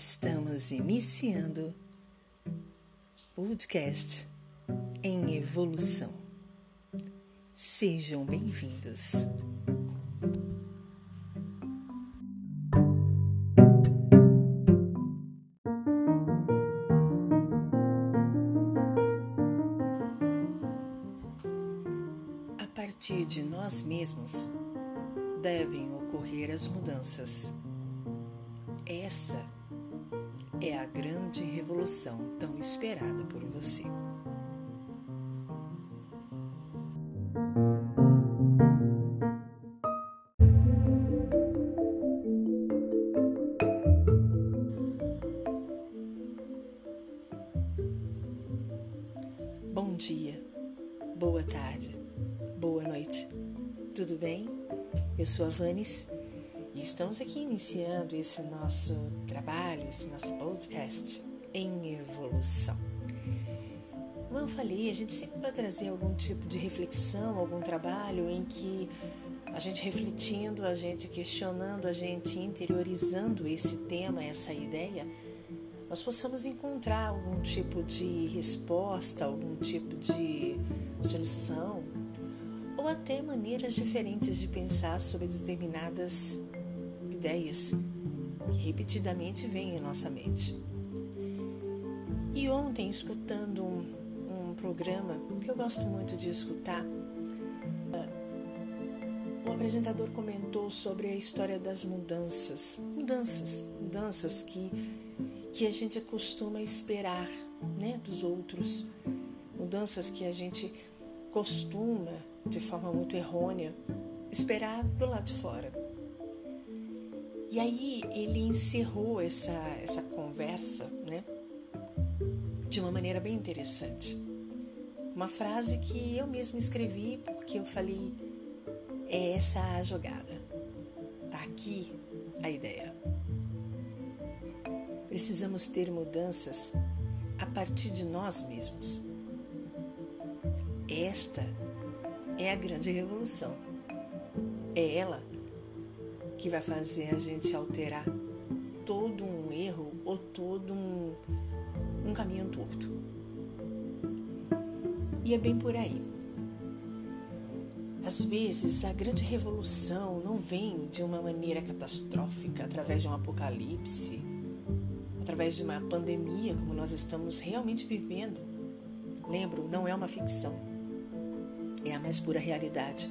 Estamos iniciando podcast em evolução. Sejam bem-vindos. A partir de nós mesmos devem ocorrer as mudanças. Essa revolução tão esperada por você. Bom dia, boa tarde, boa noite, tudo bem? Eu sou a Vanes e estamos aqui iniciando esse nosso trabalho, esse nosso podcast em evolução. Como eu falei, a gente sempre vai trazer algum tipo de reflexão, algum trabalho em que a gente refletindo, a gente questionando, a gente interiorizando esse tema, essa ideia, nós possamos encontrar algum tipo de resposta, algum tipo de solução, ou até maneiras diferentes de pensar sobre determinadas ideias que repetidamente vêm em nossa mente. E ontem, escutando um, um programa que eu gosto muito de escutar, o apresentador comentou sobre a história das mudanças. Mudanças, mudanças que, que a gente costuma esperar né, dos outros. Mudanças que a gente costuma, de forma muito errônea, esperar do lado de fora. E aí ele encerrou essa, essa conversa, né? De uma maneira bem interessante. Uma frase que eu mesmo escrevi porque eu falei: é essa a jogada. Tá aqui a ideia. Precisamos ter mudanças a partir de nós mesmos. Esta é a grande revolução. É ela que vai fazer a gente alterar todo um erro ou todo um, um caminho torto. E é bem por aí. Às vezes, a grande revolução não vem de uma maneira catastrófica, através de um apocalipse, através de uma pandemia, como nós estamos realmente vivendo. Lembro, não é uma ficção, é a mais pura realidade.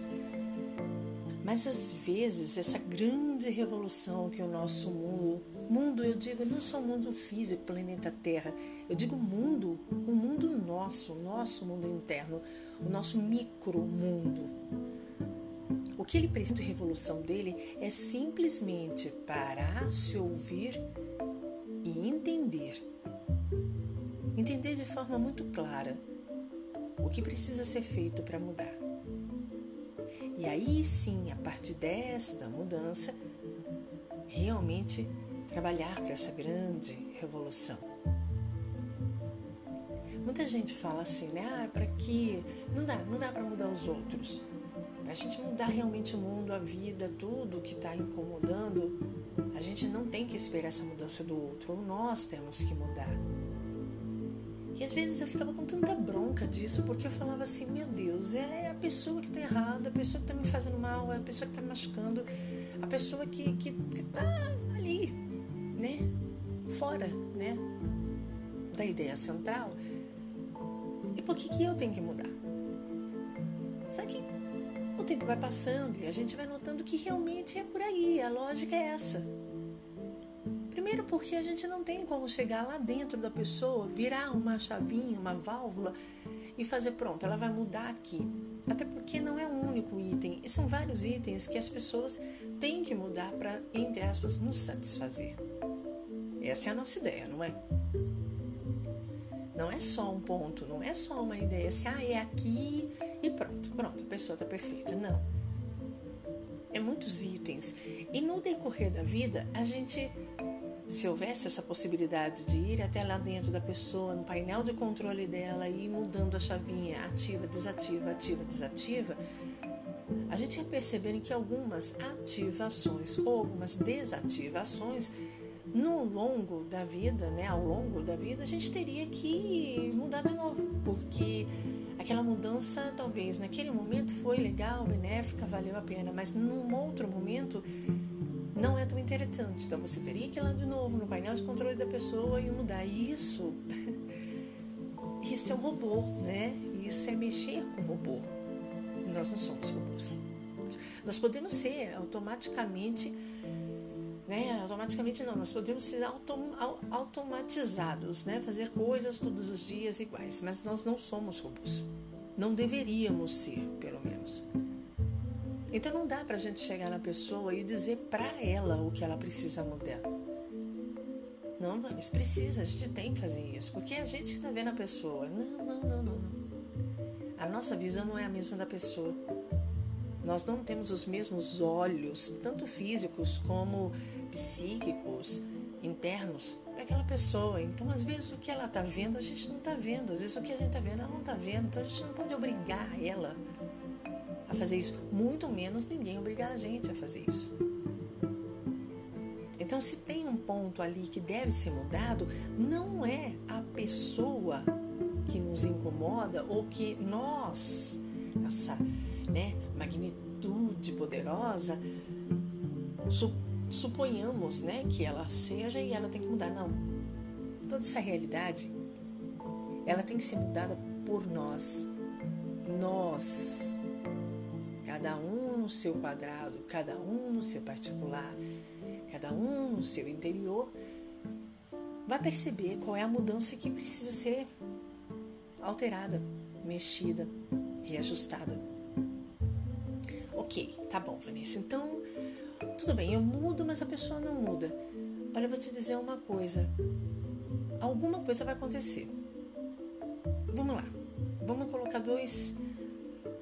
Mas às vezes essa grande revolução que o nosso mundo, mundo eu digo não só o mundo físico, planeta Terra, eu digo mundo, o mundo nosso, o nosso mundo interno, o nosso micro mundo. O que ele precisa de revolução dele é simplesmente parar, se ouvir e entender. Entender de forma muito clara o que precisa ser feito para mudar. E aí sim, a partir desta mudança, realmente trabalhar para essa grande revolução. Muita gente fala assim, né? Ah, para que não dá, não dá para mudar os outros. Para a gente mudar realmente o mundo, a vida, tudo que está incomodando, a gente não tem que esperar essa mudança do outro. Ou nós temos que mudar. E às vezes eu ficava com tanta bronca disso, porque eu falava assim: meu Deus, é a pessoa que está errada, a pessoa que está me fazendo mal, é a pessoa que está me machucando, a pessoa que, que, que tá ali, né? Fora, né? Da ideia central. E por que, que eu tenho que mudar? Só que o tempo vai passando e a gente vai notando que realmente é por aí, a lógica é essa. Primeiro, porque a gente não tem como chegar lá dentro da pessoa, virar uma chavinha, uma válvula e fazer pronto, ela vai mudar aqui. Até porque não é um único item, e são vários itens que as pessoas têm que mudar para, entre aspas, nos satisfazer. Essa é a nossa ideia, não é? Não é só um ponto, não é só uma ideia assim, ah, é aqui e pronto, pronto, a pessoa está perfeita. Não. É muitos itens. E no decorrer da vida, a gente se houvesse essa possibilidade de ir até lá dentro da pessoa, no painel de controle dela e ir mudando a chavinha ativa, desativa, ativa, desativa, a gente ia perceber que algumas ativações ou algumas desativações no longo da vida, né, ao longo da vida, a gente teria que mudar de novo, porque aquela mudança talvez naquele momento foi legal, benéfica, valeu a pena, mas num outro momento não é tão interessante. Então você teria que ir lá de novo no painel de controle da pessoa e mudar isso. Isso é um robô, né? Isso é mexer com robô. Nós não somos robôs. Nós podemos ser automaticamente né? Automaticamente não, nós podemos ser autom automatizados, né? Fazer coisas todos os dias iguais, mas nós não somos robôs. Não deveríamos ser, pelo menos. Então não dá para a gente chegar na pessoa e dizer para ela o que ela precisa mudar. Não, mas precisa, a gente tem que fazer isso, porque é a gente está vendo a pessoa. Não, não, não, não, não. A nossa visão não é a mesma da pessoa. Nós não temos os mesmos olhos, tanto físicos como psíquicos, internos, daquela pessoa. Então, às vezes, o que ela está vendo, a gente não está vendo. Às vezes, o que a gente está vendo, ela não está vendo. Então, a gente não pode obrigar ela a fazer isso. Muito menos ninguém obrigar a gente a fazer isso. Então, se tem um ponto ali que deve ser mudado, não é a pessoa que nos incomoda ou que nós, essa né, magnitude poderosa, suponhamos né, que ela seja e ela tem que mudar. Não. Toda essa realidade, ela tem que ser mudada por nós. Nós. Cada um no seu quadrado, cada um no seu particular, cada um no seu interior, vai perceber qual é a mudança que precisa ser alterada, mexida, reajustada. Ok, tá bom, Vanessa. Então, tudo bem, eu mudo, mas a pessoa não muda. Olha, eu vou te dizer uma coisa. Alguma coisa vai acontecer. Vamos lá. Vamos colocar dois,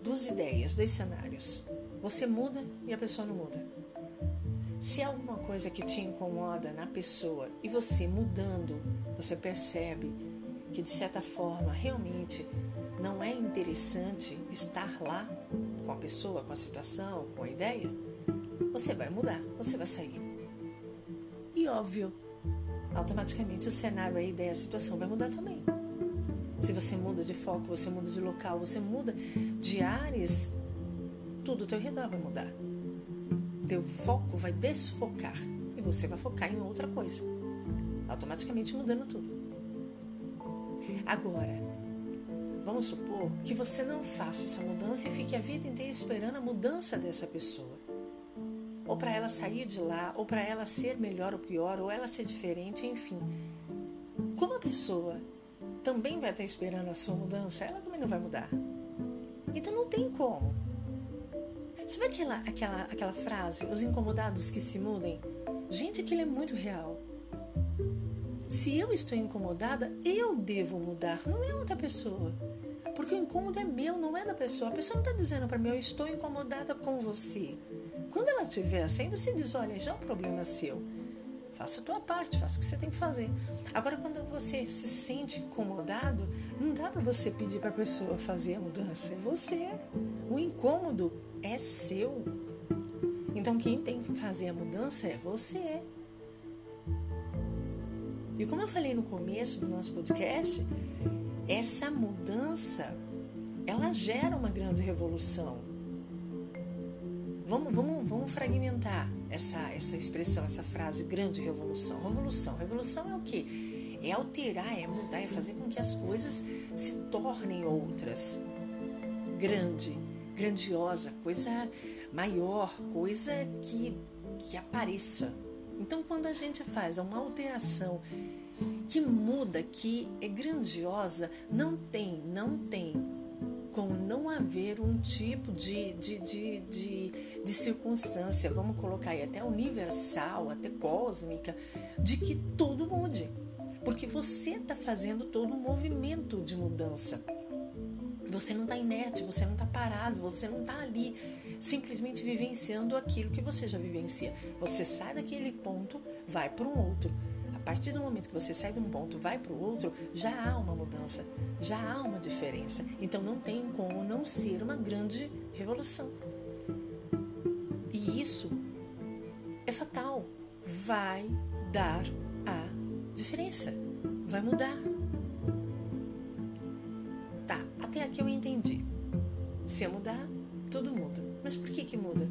duas ideias, dois cenários. Você muda e a pessoa não muda. Se há alguma coisa que te incomoda na pessoa e você mudando, você percebe que de certa forma realmente não é interessante estar lá com a pessoa, com a situação, com a ideia, você vai mudar, você vai sair. E óbvio, automaticamente o cenário, a ideia, a situação vai mudar também. Se você muda de foco, você muda de local, você muda de áreas, tudo ao teu redor vai mudar. Teu foco vai desfocar e você vai focar em outra coisa. Automaticamente mudando tudo. Agora, vamos supor que você não faça essa mudança e fique a vida inteira esperando a mudança dessa pessoa ou para ela sair de lá, ou para ela ser melhor ou pior, ou ela ser diferente, enfim. Como a pessoa também vai estar esperando a sua mudança, ela também não vai mudar. Então não tem como. Sabe aquela, aquela, aquela frase, os incomodados que se mudem? Gente, aquilo é muito real. Se eu estou incomodada, eu devo mudar, não é outra pessoa. Porque o incômodo é meu, não é da pessoa. A pessoa não está dizendo para mim, eu estou incomodada com você. Quando ela estiver assim, você diz: olha, já é um problema seu. Faça a tua parte, faça o que você tem que fazer. Agora, quando você se sente incomodado, não dá para você pedir para a pessoa fazer a mudança. É você. O incômodo é seu. Então, quem tem que fazer a mudança é você. E como eu falei no começo do nosso podcast, essa mudança ela gera uma grande revolução. Vamos, vamos, vamos fragmentar essa, essa expressão, essa frase, grande revolução. Revolução. Revolução é o quê? É alterar, é mudar, é fazer com que as coisas se tornem outras. Grande, grandiosa, coisa maior, coisa que, que apareça. Então, quando a gente faz uma alteração que muda, que é grandiosa, não tem, não tem como não haver um tipo de, de, de, de, de circunstância, vamos colocar aí até universal, até cósmica, de que tudo mude. Porque você está fazendo todo um movimento de mudança. Você não está inerte, você não está parado, você não está ali simplesmente vivenciando aquilo que você já vivencia. Você sai daquele ponto, vai para um outro partir do momento que você sai de um ponto vai para o outro, já há uma mudança, já há uma diferença. Então não tem como não ser uma grande revolução. E isso é fatal. Vai dar diferença. Vai mudar. Tá, até aqui eu entendi. Se eu mudar, tudo muda. Mas por que que muda?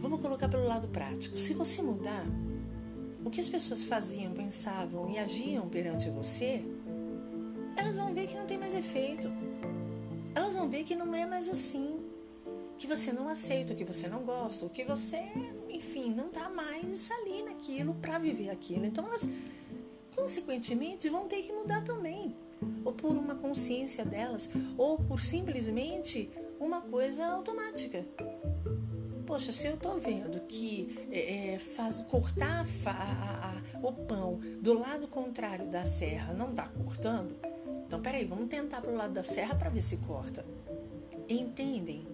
Vamos colocar pelo lado prático. Se você mudar, o que as pessoas faziam, pensavam e agiam perante você, elas vão ver que não tem mais efeito. Elas vão ver que não é mais assim. Que você não aceita, que você não gosta, que você, enfim, não está mais ali naquilo para viver aquilo. Então elas, consequentemente, vão ter que mudar também. Ou por uma consciência delas, ou por simplesmente uma coisa automática. Poxa, se eu estou vendo que é, é, faz, cortar a, a, a, o pão do lado contrário da serra não está cortando, então peraí, vamos tentar para o lado da serra para ver se corta. Entendem?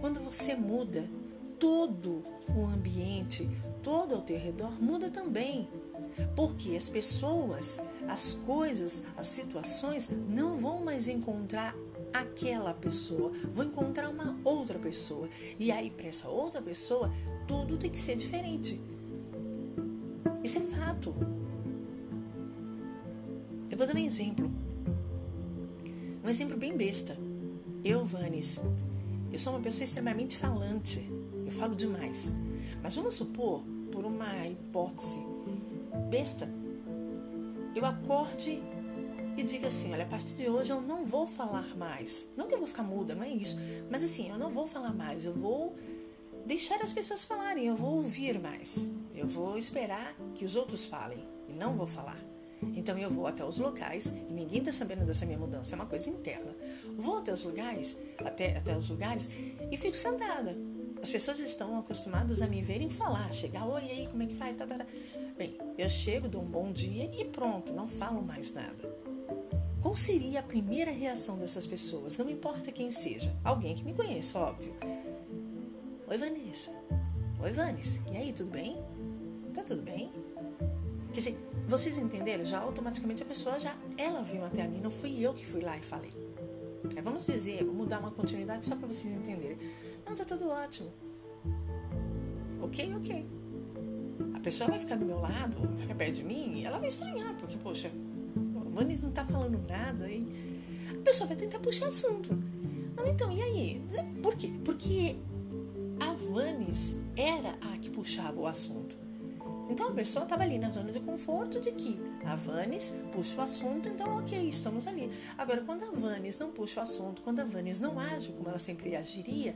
Quando você muda, todo o ambiente, todo ao teu redor muda também. Porque as pessoas, as coisas, as situações não vão mais encontrar aquela pessoa, vou encontrar uma outra pessoa. E aí, para essa outra pessoa, tudo tem que ser diferente. Isso é fato. Eu vou dar um exemplo. Um exemplo bem besta. Eu, Vanes, eu sou uma pessoa extremamente falante. Eu falo demais. Mas vamos supor, por uma hipótese besta, eu acorde e diga assim: olha, a partir de hoje eu não vou falar mais. Não que eu vou ficar muda, não é isso. Mas assim, eu não vou falar mais. Eu vou deixar as pessoas falarem. Eu vou ouvir mais. Eu vou esperar que os outros falem e não vou falar. Então eu vou até os locais e ninguém está sabendo dessa minha mudança, é uma coisa interna. Vou até os lugares, até, até os lugares e fico sentada. As pessoas estão acostumadas a me verem falar, chegar, oi, aí, como é que vai? Tá, tá, tá. Bem, eu chego, dou um bom dia e pronto, não falo mais nada. Qual seria a primeira reação dessas pessoas? Não importa quem seja. Alguém que me conheça, óbvio. Oi, Vanessa. Oi, Vanessa. E aí, tudo bem? Tá tudo bem? Quer dizer, vocês entenderam? Já automaticamente a pessoa já, ela veio até a mim, não fui eu que fui lá e falei. É, vamos dizer, vamos dar uma continuidade só para vocês entenderem. Não, tá tudo ótimo. Ok, ok. A pessoa vai ficar do meu lado, vai ficar perto de mim e ela vai estranhar, porque, poxa, Vanes não tá falando nada. E a pessoa vai tentar puxar assunto. Não, então, e aí? Por quê? Porque a Vanes era a que puxava o assunto. Então a pessoa estava ali na zona de conforto de que a Vanes puxa o assunto, então ok, estamos ali. Agora, quando a Vanes não puxa o assunto, quando a Vanes não age como ela sempre agiria,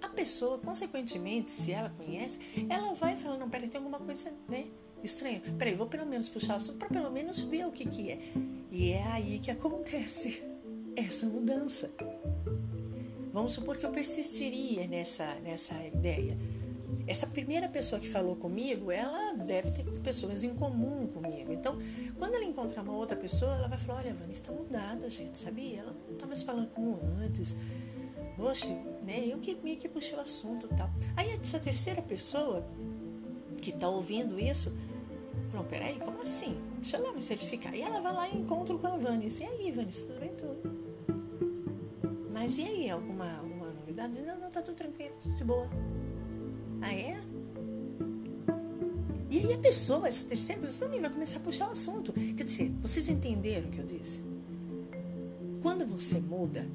a pessoa, consequentemente, se ela conhece, ela vai falar, não, peraí, tem alguma coisa, né? estranho. Peraí, vou pelo menos puxar o assunto para pelo menos ver o que, que é. E é aí que acontece essa mudança. Vamos supor que eu persistiria nessa, nessa ideia. Essa primeira pessoa que falou comigo, ela deve ter pessoas em comum comigo. Então, quando ela encontrar uma outra pessoa, ela vai falar: Olha, Vânia, está mudada, gente, sabia? Ela não está mais falando como antes. Poxa, né? Eu que meio que puxei o assunto e tal. Aí, essa terceira pessoa que está ouvindo isso não, peraí, como assim? Deixa eu lá me certificar. E ela vai lá e encontra com a Vanice. E aí, Vanice, tudo bem? Tudo. Mas e aí, alguma, alguma novidade? Não, não, tá tudo tranquilo, tudo de boa. Ah, é? E aí a pessoa, essa terceira pessoa também vai começar a puxar o assunto. Quer dizer, vocês entenderam o que eu disse? Quando você muda,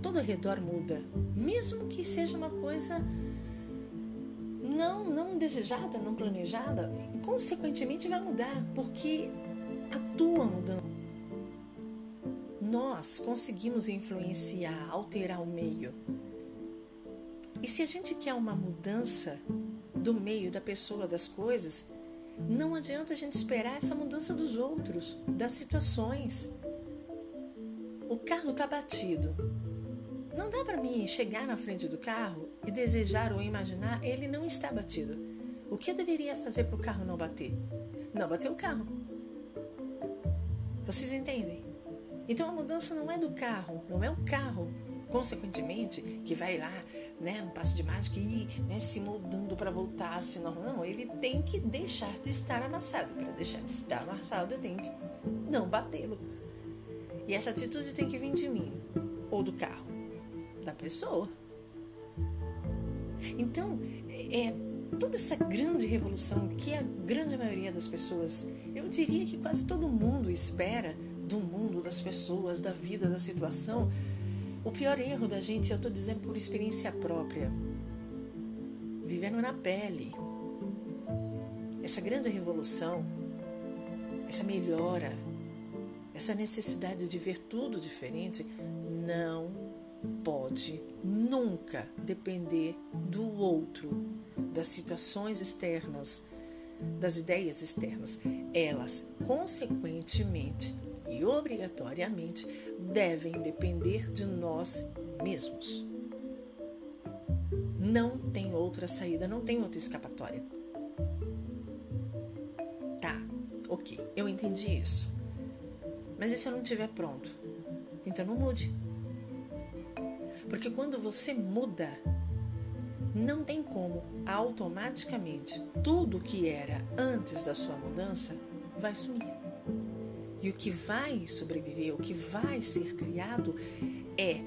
todo ao redor muda. Mesmo que seja uma coisa não, não desejada, não planejada, consequentemente vai mudar, porque a tua mudança. Nós conseguimos influenciar, alterar o meio. E se a gente quer uma mudança do meio, da pessoa, das coisas, não adianta a gente esperar essa mudança dos outros, das situações. O carro está batido. Não dá para mim chegar na frente do carro e desejar ou imaginar ele não está batido. O que eu deveria fazer para o carro não bater? Não bater o carro. Vocês entendem? Então a mudança não é do carro, não é o carro, consequentemente, que vai lá, né, no passo de mágica e né, se moldando para voltar, senão não, ele tem que deixar de estar amassado. Para deixar de estar amassado, eu tenho que não batê-lo. E essa atitude tem que vir de mim ou do carro da pessoa. Então, é, toda essa grande revolução que a grande maioria das pessoas, eu diria que quase todo mundo espera do mundo, das pessoas, da vida, da situação, o pior erro da gente, eu estou dizendo por experiência própria, vivendo na pele. Essa grande revolução, essa melhora, essa necessidade de ver tudo diferente, não pode nunca depender do outro, das situações externas, das ideias externas. Elas, consequentemente e obrigatoriamente, devem depender de nós mesmos. Não tem outra saída, não tem outra escapatória. Tá, ok, eu entendi isso. Mas e se eu não estiver pronto? Então não mude. Porque quando você muda, não tem como automaticamente tudo que era antes da sua mudança vai sumir. E o que vai sobreviver, o que vai ser criado é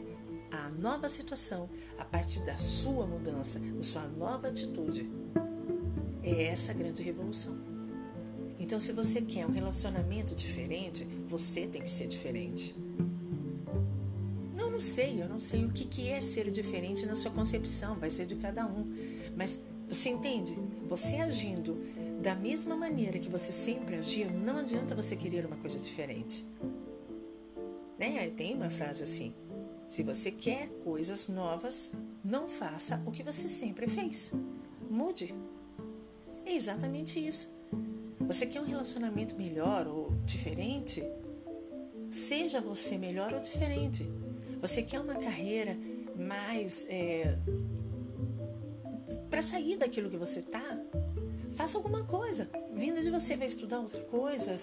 a nova situação a partir da sua mudança, da sua nova atitude. É essa grande revolução. Então, se você quer um relacionamento diferente, você tem que ser diferente não sei, eu não sei o que, que é ser diferente na sua concepção, vai ser de cada um. Mas você entende? Você agindo da mesma maneira que você sempre agiu, não adianta você querer uma coisa diferente. Né? Tem uma frase assim: se você quer coisas novas, não faça o que você sempre fez. Mude. É exatamente isso. Você quer um relacionamento melhor ou diferente? Seja você melhor ou diferente. Você quer uma carreira mais. É, para sair daquilo que você tá? Faça alguma coisa. Vinda de você, vai estudar outra coisa,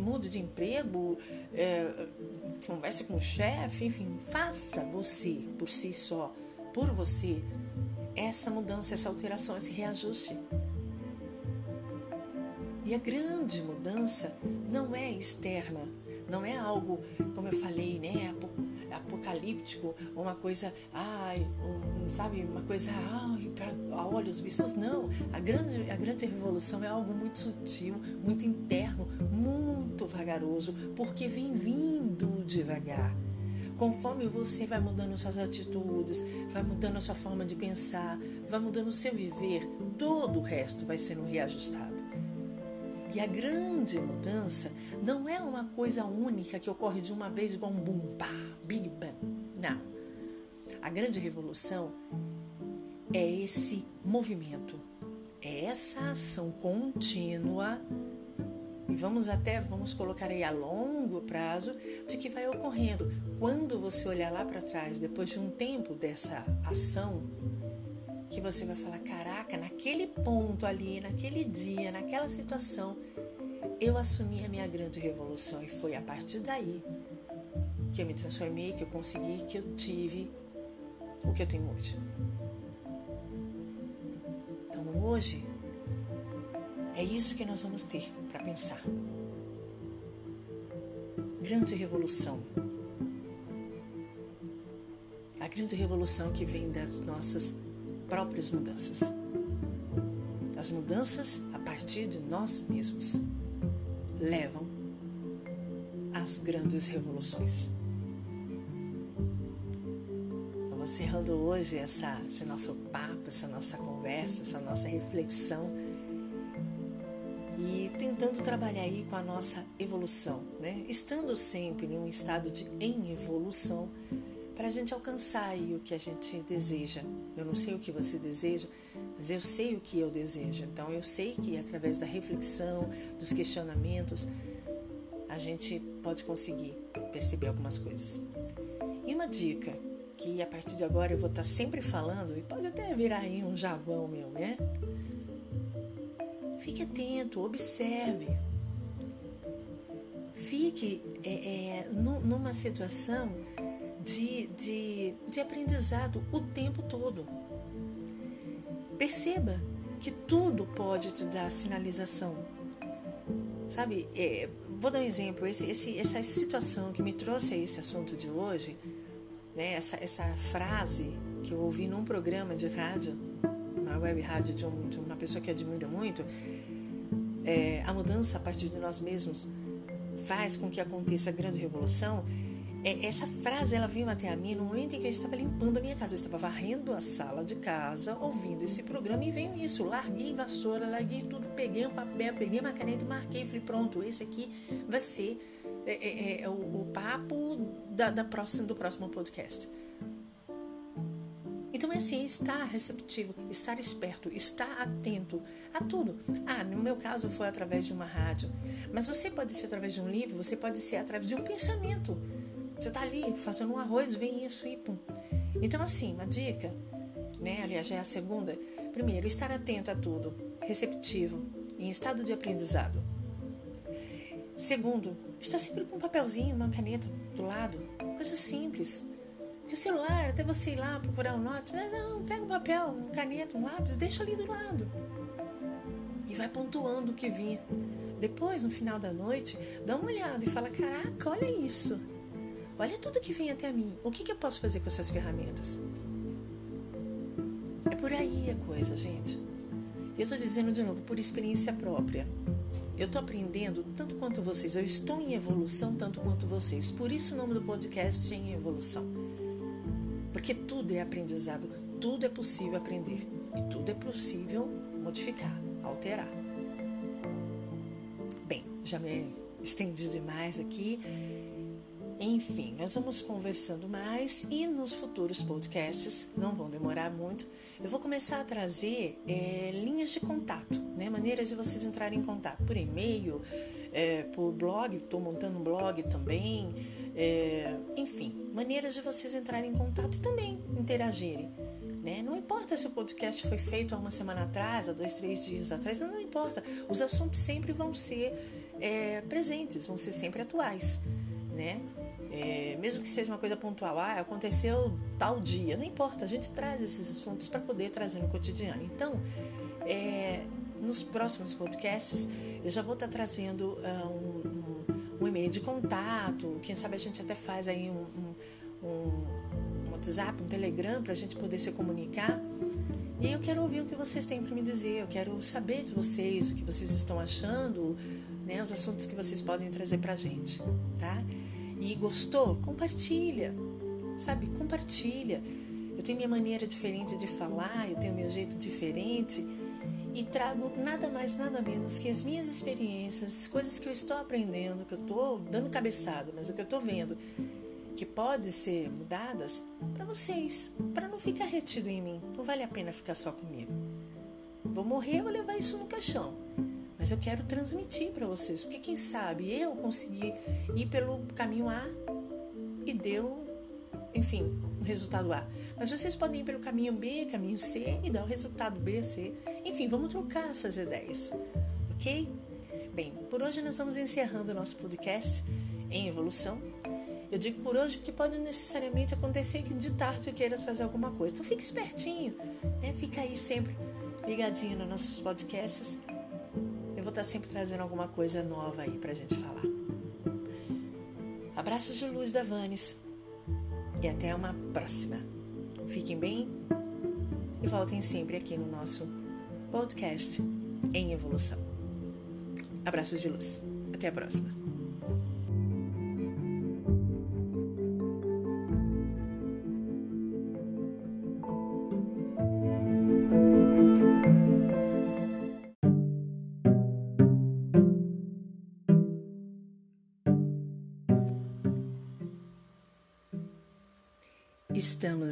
mude de emprego, é, converse com o chefe, enfim, faça você, por si só, por você, essa mudança, essa alteração, esse reajuste. E a grande mudança não é externa, não é algo, como eu falei, né, apocalíptico, uma coisa, ai, um, sabe, uma coisa, ai, para olhos vistos. Não, a grande, a grande revolução é algo muito sutil, muito interno, muito vagaroso, porque vem vindo devagar. Conforme você vai mudando suas atitudes, vai mudando a sua forma de pensar, vai mudando o seu viver, todo o resto vai sendo reajustado. E a grande mudança não é uma coisa única que ocorre de uma vez igual um boom, pá, Big Bang. Não. A grande revolução é esse movimento, é essa ação contínua e vamos até vamos colocar aí a longo prazo de que vai ocorrendo. Quando você olhar lá para trás, depois de um tempo dessa ação, que você vai falar: caraca, naquele ponto ali, naquele dia, naquela situação, eu assumi a minha grande revolução e foi a partir daí que eu me transformei, que eu consegui, que eu tive o que eu tenho hoje. Então hoje é isso que nós vamos ter para pensar. Grande revolução. A grande revolução que vem das nossas próprias mudanças. As mudanças a partir de nós mesmos levam às grandes revoluções. Vamos encerrando hoje essa, esse nosso papo, essa nossa conversa, essa nossa reflexão e tentando trabalhar aí com a nossa evolução, né? Estando sempre em um estado de em evolução para a gente alcançar o que a gente deseja. Eu não sei o que você deseja, mas eu sei o que eu desejo. Então eu sei que através da reflexão, dos questionamentos, a gente pode conseguir perceber algumas coisas. E uma dica que a partir de agora eu vou estar sempre falando, e pode até virar aí um javão meu, né? Fique atento, observe. Fique é, é, numa situação de, de, de aprendizado o tempo todo. Perceba que tudo pode te dar sinalização. Sabe, é, vou dar um exemplo. Esse, esse, essa situação que me trouxe a esse assunto de hoje, né, essa, essa frase que eu ouvi num programa de rádio, uma web rádio de, um, de uma pessoa que admira muito, é, a mudança a partir de nós mesmos faz com que aconteça a grande revolução. É, essa frase ela veio até a mim no momento em que eu estava limpando a minha casa, eu estava varrendo a sala de casa, ouvindo esse programa e veio isso. Larguei vassoura, larguei tudo, peguei um papel, peguei uma caneta e marquei. Falei, pronto, esse aqui vai ser é, é, é o, o, papo da, da próxima, do próximo podcast. Então é assim, estar receptivo, estar esperto, estar atento a tudo. Ah, no meu caso foi através de uma rádio, mas você pode ser através de um livro, você pode ser através de um pensamento. Você está ali fazendo um arroz, vem isso e pum. Então assim, uma dica, né? Aliás, já é a segunda. Primeiro, estar atento a tudo, receptivo, em estado de aprendizado. Segundo, estar sempre com um papelzinho, uma caneta do lado, coisa simples. Que o celular, até você ir lá procurar um note, não, pega um papel, uma caneta, um lápis, deixa ali do lado. E vai pontuando o que vir. Depois, no final da noite, dá uma olhada e fala: Caraca, olha isso. Olha tudo que vem até mim. O que, que eu posso fazer com essas ferramentas? É por aí a coisa, gente. Eu estou dizendo de novo, por experiência própria. Eu estou aprendendo tanto quanto vocês. Eu estou em evolução tanto quanto vocês. Por isso o nome do podcast é em evolução. Porque tudo é aprendizado, tudo é possível aprender e tudo é possível modificar, alterar. Bem, já me estendi demais aqui. Enfim, nós vamos conversando mais e nos futuros podcasts, não vão demorar muito, eu vou começar a trazer é, linhas de contato, né? maneiras de vocês entrarem em contato por e-mail, é, por blog, estou montando um blog também, é, enfim, maneiras de vocês entrarem em contato e também interagirem. Né? Não importa se o podcast foi feito há uma semana atrás, há dois, três dias atrás, não, não importa. Os assuntos sempre vão ser é, presentes, vão ser sempre atuais. Né? É, mesmo que seja uma coisa pontual, ah, aconteceu tal dia, não importa, a gente traz esses assuntos para poder trazer no cotidiano. Então, é, nos próximos podcasts, eu já vou estar tá trazendo uh, um, um, um, e-mail de contato, quem sabe a gente até faz aí um, um WhatsApp, um Telegram para a gente poder se comunicar. E eu quero ouvir o que vocês têm para me dizer, eu quero saber de vocês, o que vocês estão achando, né, os assuntos que vocês podem trazer para a gente, tá? E gostou? Compartilha, sabe? Compartilha. Eu tenho minha maneira diferente de falar, eu tenho meu jeito diferente e trago nada mais, nada menos que as minhas experiências, coisas que eu estou aprendendo, que eu estou dando cabeçada, mas o que eu estou vendo que pode ser mudadas para vocês, para não ficar retido em mim. Não vale a pena ficar só comigo. Vou morrer, vou levar isso no caixão mas eu quero transmitir para vocês, porque quem sabe eu consegui ir pelo caminho A e deu, enfim, o resultado A. Mas vocês podem ir pelo caminho B, caminho C e dar o resultado B, C. Enfim, vamos trocar essas ideias, ok? Bem, por hoje nós vamos encerrando o nosso podcast em evolução. Eu digo por hoje porque pode necessariamente acontecer que de tarde eu queira trazer alguma coisa. Então fique espertinho, né? Fica aí sempre ligadinho nos nossos podcasts vou estar sempre trazendo alguma coisa nova aí pra gente falar. Abraços de luz da Vanes e até uma próxima. Fiquem bem e voltem sempre aqui no nosso podcast em evolução. Abraços de luz. Até a próxima.